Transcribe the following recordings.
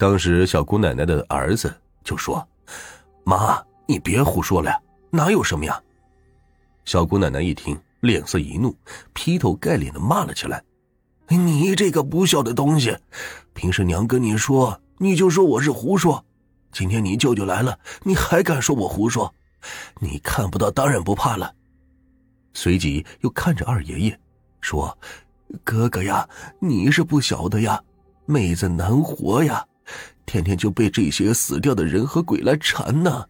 当时小姑奶奶的儿子就说：“妈，你别胡说了呀，哪有什么呀？”小姑奶奶一听，脸色一怒，劈头盖脸的骂了起来：“你这个不孝的东西！平时娘跟你说，你就说我是胡说。今天你舅舅来了，你还敢说我胡说？你看不到，当然不怕了。”随即又看着二爷爷，说：“哥哥呀，你是不晓得呀，妹子难活呀。”天天就被这些死掉的人和鬼来缠呢，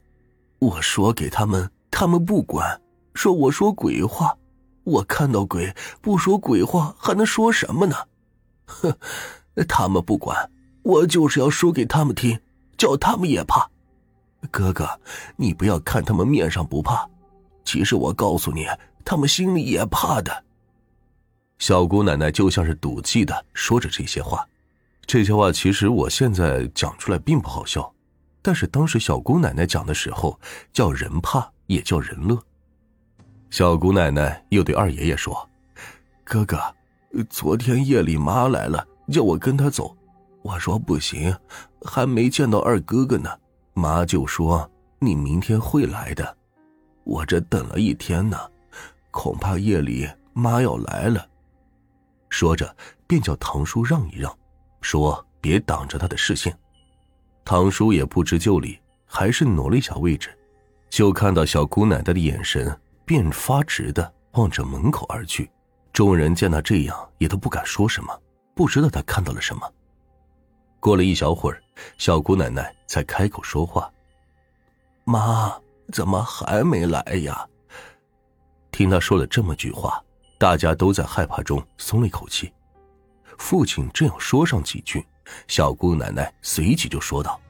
我说给他们，他们不管，说我说鬼话。我看到鬼不说鬼话，还能说什么呢？哼，他们不管，我就是要说给他们听，叫他们也怕。哥哥，你不要看他们面上不怕，其实我告诉你，他们心里也怕的。小姑奶奶就像是赌气的说着这些话。这些话其实我现在讲出来并不好笑，但是当时小姑奶奶讲的时候，叫人怕也叫人乐。小姑奶奶又对二爷爷说：“哥哥，昨天夜里妈来了，叫我跟她走，我说不行，还没见到二哥哥呢。妈就说你明天会来的，我这等了一天呢，恐怕夜里妈要来了。”说着便叫堂叔让一让。说：“别挡着他的视线。”堂叔也不知就里，还是挪了一下位置，就看到小姑奶奶的眼神便发直的望着门口而去。众人见他这样，也都不敢说什么，不知道他看到了什么。过了一小会儿，小姑奶奶才开口说话：“妈，怎么还没来呀？”听他说了这么句话，大家都在害怕中松了一口气。父亲正要说上几句，小姑奶奶随即就说道：“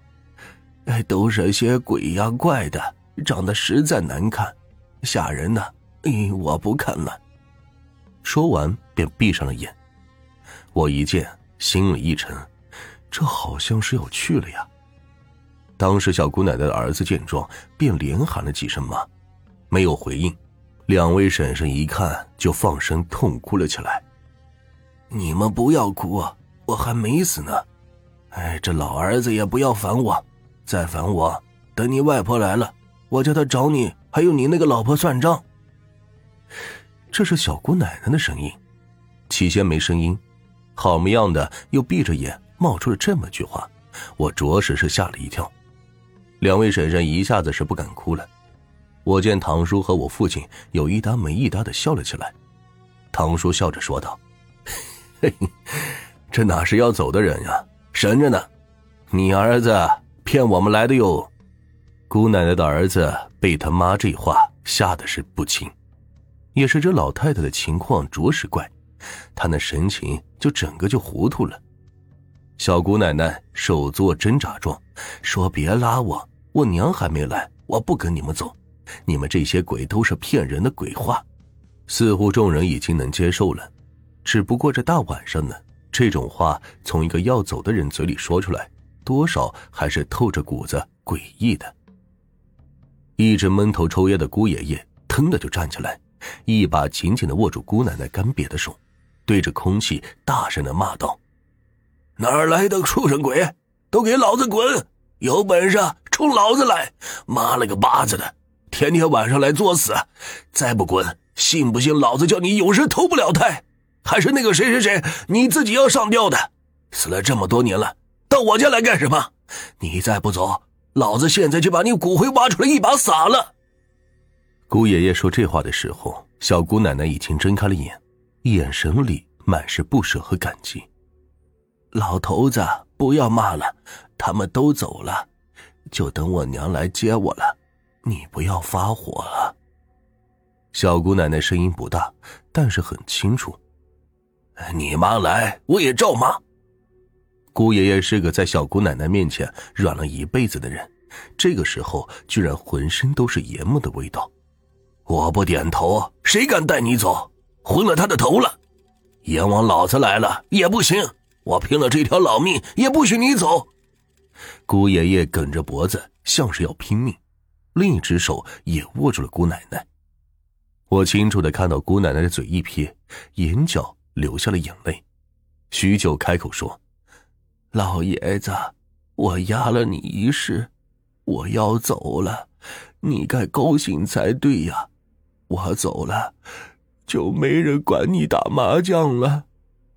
哎，都是些鬼呀怪的，长得实在难看，吓人呢。哎，我不看了。”说完便闭上了眼。我一见，心里一沉，这好像是要去了呀。当时小姑奶奶的儿子见状，便连喊了几声妈，没有回应。两位婶婶一看，就放声痛哭了起来。你们不要哭，我还没死呢。哎，这老儿子也不要烦我，再烦我，等你外婆来了，我叫她找你还有你那个老婆算账。这是小姑奶奶的声音，起先没声音，好模样的又闭着眼冒出了这么句话，我着实是吓了一跳。两位婶婶一下子是不敢哭了，我见堂叔和我父亲有一搭没一搭的笑了起来。堂叔笑着说道。嘿，这哪是要走的人呀？神着呢！你儿子骗我们来的哟！姑奶奶的儿子被他妈这话吓得是不轻，也是这老太太的情况着实怪，她那神情就整个就糊涂了。小姑奶奶手做挣扎状，说：“别拉我，我娘还没来，我不跟你们走。你们这些鬼都是骗人的鬼话。”似乎众人已经能接受了。只不过这大晚上的，这种话从一个要走的人嘴里说出来，多少还是透着股子诡异的。一直闷头抽烟的姑爷爷腾的就站起来，一把紧紧的握住姑奶奶干瘪的手，对着空气大声的骂道：“哪儿来的畜生鬼，都给老子滚！有本事冲老子来！妈了个巴子的，天天晚上来作死，再不滚，信不信老子叫你永世投不了胎！”还是那个谁谁谁，你自己要上吊的，死了这么多年了，到我家来干什么？你再不走，老子现在就把你骨灰挖出来一把撒了。姑爷爷说这话的时候，小姑奶奶已经睁开了眼，眼神里满是不舍和感激。老头子，不要骂了，他们都走了，就等我娘来接我了，你不要发火了。小姑奶奶声音不大，但是很清楚。你妈来，我也照骂。姑爷爷是个在小姑奶奶面前软了一辈子的人，这个时候居然浑身都是爷们的味道。我不点头，谁敢带你走？昏了他的头了！阎王老子来了也不行，我拼了这条老命也不许你走！姑爷爷梗着脖子，像是要拼命，另一只手也握住了姑奶奶。我清楚的看到姑奶奶的嘴一撇，眼角。流下了眼泪，许久开口说：“老爷子，我压了你一世，我要走了，你该高兴才对呀。我走了，就没人管你打麻将了。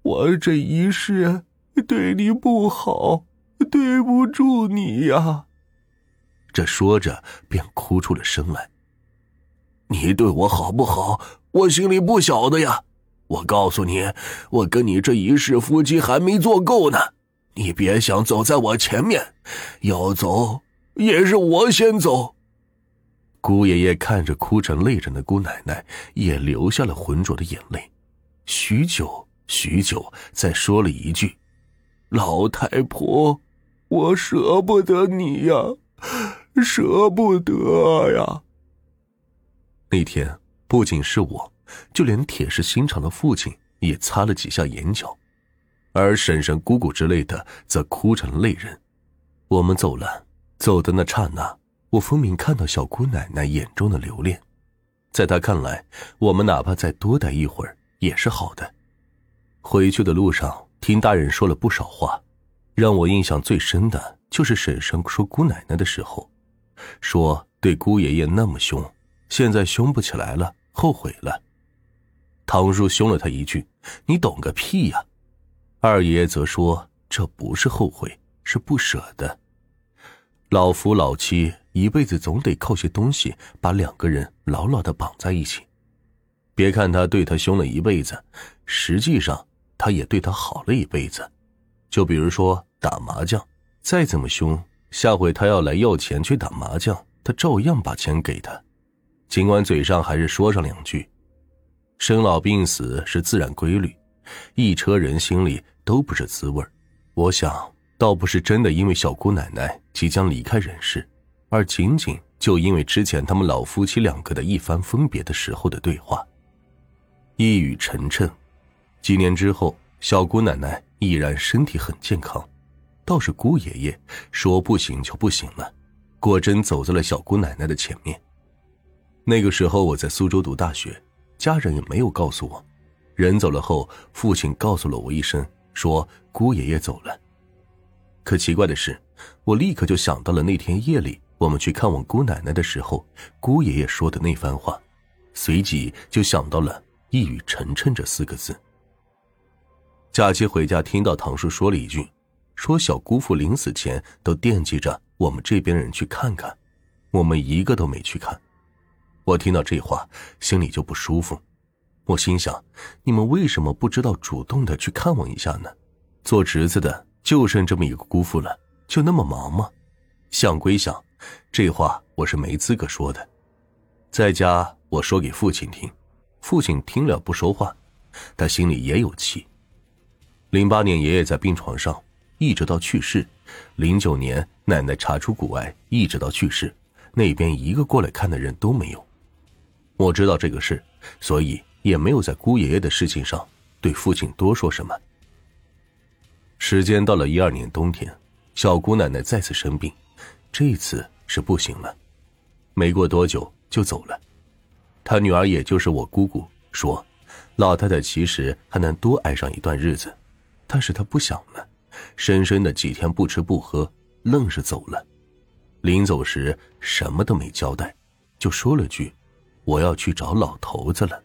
我这一世对你不好，对不住你呀。这说着，便哭出了声来。你对我好不好，我心里不晓得呀。我告诉你，我跟你这一世夫妻还没做够呢。你别想走在我前面，要走也是我先走。姑爷爷看着哭成泪人的姑奶奶，也流下了浑浊的眼泪。许久许久，再说了一句：“老太婆，我舍不得你呀，舍不得呀。”那天不仅是我，就连铁石心肠的父亲也擦了几下眼角。而婶婶、姑姑之类的则哭成泪人。我们走了，走的那刹那，我分明看到小姑奶奶眼中的留恋。在她看来，我们哪怕再多待一会儿也是好的。回去的路上，听大人说了不少话，让我印象最深的就是婶婶说姑奶奶的时候，说对姑爷爷那么凶，现在凶不起来了，后悔了。唐叔凶了他一句：“你懂个屁呀！”二爷爷则说：“这不是后悔，是不舍得。老夫老妻一辈子总得靠些东西把两个人牢牢的绑在一起。别看他对他凶了一辈子，实际上他也对他好了一辈子。就比如说打麻将，再怎么凶，下回他要来要钱去打麻将，他照样把钱给他，尽管嘴上还是说上两句。生老病死是自然规律，一车人心里。”都不是滋味我想倒不是真的因为小姑奶奶即将离开人世，而仅仅就因为之前他们老夫妻两个的一番分别的时候的对话。一语成谶，几年之后，小姑奶奶依然身体很健康，倒是姑爷爷说不行就不行了，果真走在了小姑奶奶的前面。那个时候我在苏州读大学，家人也没有告诉我，人走了后，父亲告诉了我一声。说姑爷爷走了，可奇怪的是，我立刻就想到了那天夜里我们去看望姑奶奶的时候，姑爷爷说的那番话，随即就想到了“一语成谶”这四个字。假期回家，听到堂叔说了一句：“说小姑父临死前都惦记着我们这边人去看看，我们一个都没去看。”我听到这话，心里就不舒服。我心想，你们为什么不知道主动的去看望一下呢？做侄子的就剩这么一个姑父了，就那么忙吗？想归想，这话我是没资格说的。在家我说给父亲听，父亲听了不说话，他心里也有气。零八年爷爷在病床上，一直到去世；零九年奶奶查出骨癌，一直到去世，那边一个过来看的人都没有。我知道这个事，所以。也没有在姑爷爷的事情上对父亲多说什么。时间到了一二年冬天，小姑奶奶再次生病，这次是不行了，没过多久就走了。她女儿，也就是我姑姑说，老太太其实还能多挨上一段日子，但是她不想了，深深的几天不吃不喝，愣是走了。临走时什么都没交代，就说了句：“我要去找老头子了。”